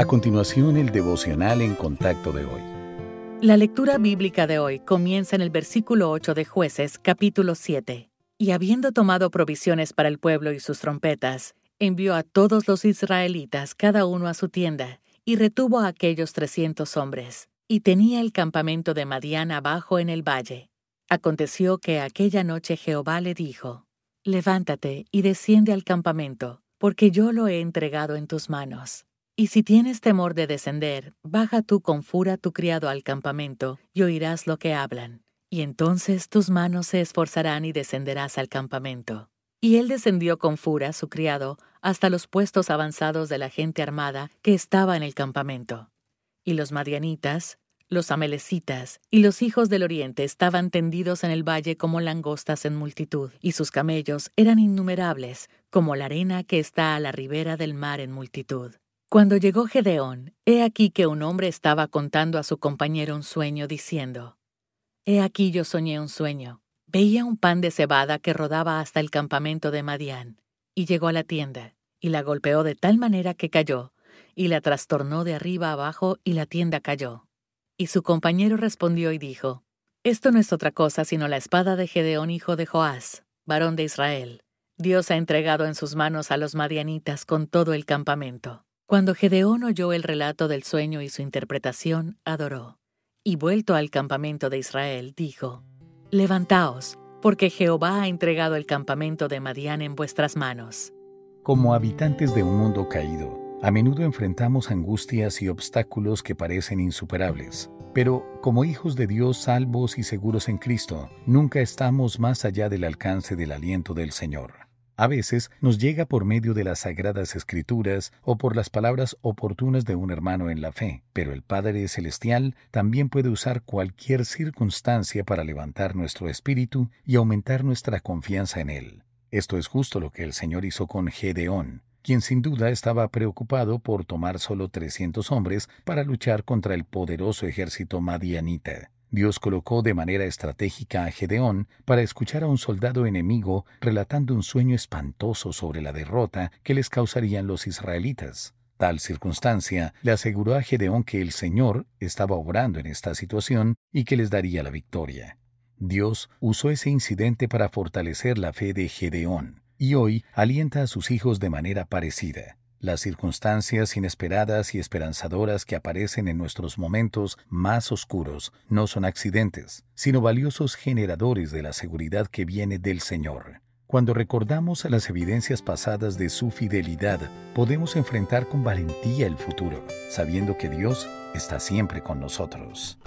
A continuación, el devocional en contacto de hoy. La lectura bíblica de hoy comienza en el versículo 8 de Jueces, capítulo 7. Y habiendo tomado provisiones para el pueblo y sus trompetas, envió a todos los israelitas, cada uno a su tienda, y retuvo a aquellos trescientos hombres. Y tenía el campamento de Madián abajo en el valle. Aconteció que aquella noche Jehová le dijo, Levántate y desciende al campamento, porque yo lo he entregado en tus manos. Y si tienes temor de descender, baja tú con fura tu criado al campamento, y oirás lo que hablan. Y entonces tus manos se esforzarán y descenderás al campamento. Y él descendió con fura su criado hasta los puestos avanzados de la gente armada que estaba en el campamento. Y los madianitas, los amelecitas y los hijos del oriente estaban tendidos en el valle como langostas en multitud, y sus camellos eran innumerables, como la arena que está a la ribera del mar en multitud. Cuando llegó Gedeón, he aquí que un hombre estaba contando a su compañero un sueño, diciendo, He aquí yo soñé un sueño. Veía un pan de cebada que rodaba hasta el campamento de Madián, y llegó a la tienda, y la golpeó de tal manera que cayó, y la trastornó de arriba abajo, y la tienda cayó. Y su compañero respondió y dijo, Esto no es otra cosa sino la espada de Gedeón hijo de Joás, varón de Israel. Dios ha entregado en sus manos a los madianitas con todo el campamento. Cuando Gedeón oyó el relato del sueño y su interpretación, adoró. Y vuelto al campamento de Israel, dijo, Levantaos, porque Jehová ha entregado el campamento de Madián en vuestras manos. Como habitantes de un mundo caído, a menudo enfrentamos angustias y obstáculos que parecen insuperables. Pero como hijos de Dios salvos y seguros en Cristo, nunca estamos más allá del alcance del aliento del Señor. A veces nos llega por medio de las sagradas escrituras o por las palabras oportunas de un hermano en la fe, pero el Padre Celestial también puede usar cualquier circunstancia para levantar nuestro espíritu y aumentar nuestra confianza en Él. Esto es justo lo que el Señor hizo con Gedeón, quien sin duda estaba preocupado por tomar solo 300 hombres para luchar contra el poderoso ejército madianita. Dios colocó de manera estratégica a Gedeón para escuchar a un soldado enemigo relatando un sueño espantoso sobre la derrota que les causarían los israelitas. Tal circunstancia le aseguró a Gedeón que el Señor estaba obrando en esta situación y que les daría la victoria. Dios usó ese incidente para fortalecer la fe de Gedeón, y hoy alienta a sus hijos de manera parecida. Las circunstancias inesperadas y esperanzadoras que aparecen en nuestros momentos más oscuros no son accidentes, sino valiosos generadores de la seguridad que viene del Señor. Cuando recordamos las evidencias pasadas de su fidelidad, podemos enfrentar con valentía el futuro, sabiendo que Dios está siempre con nosotros.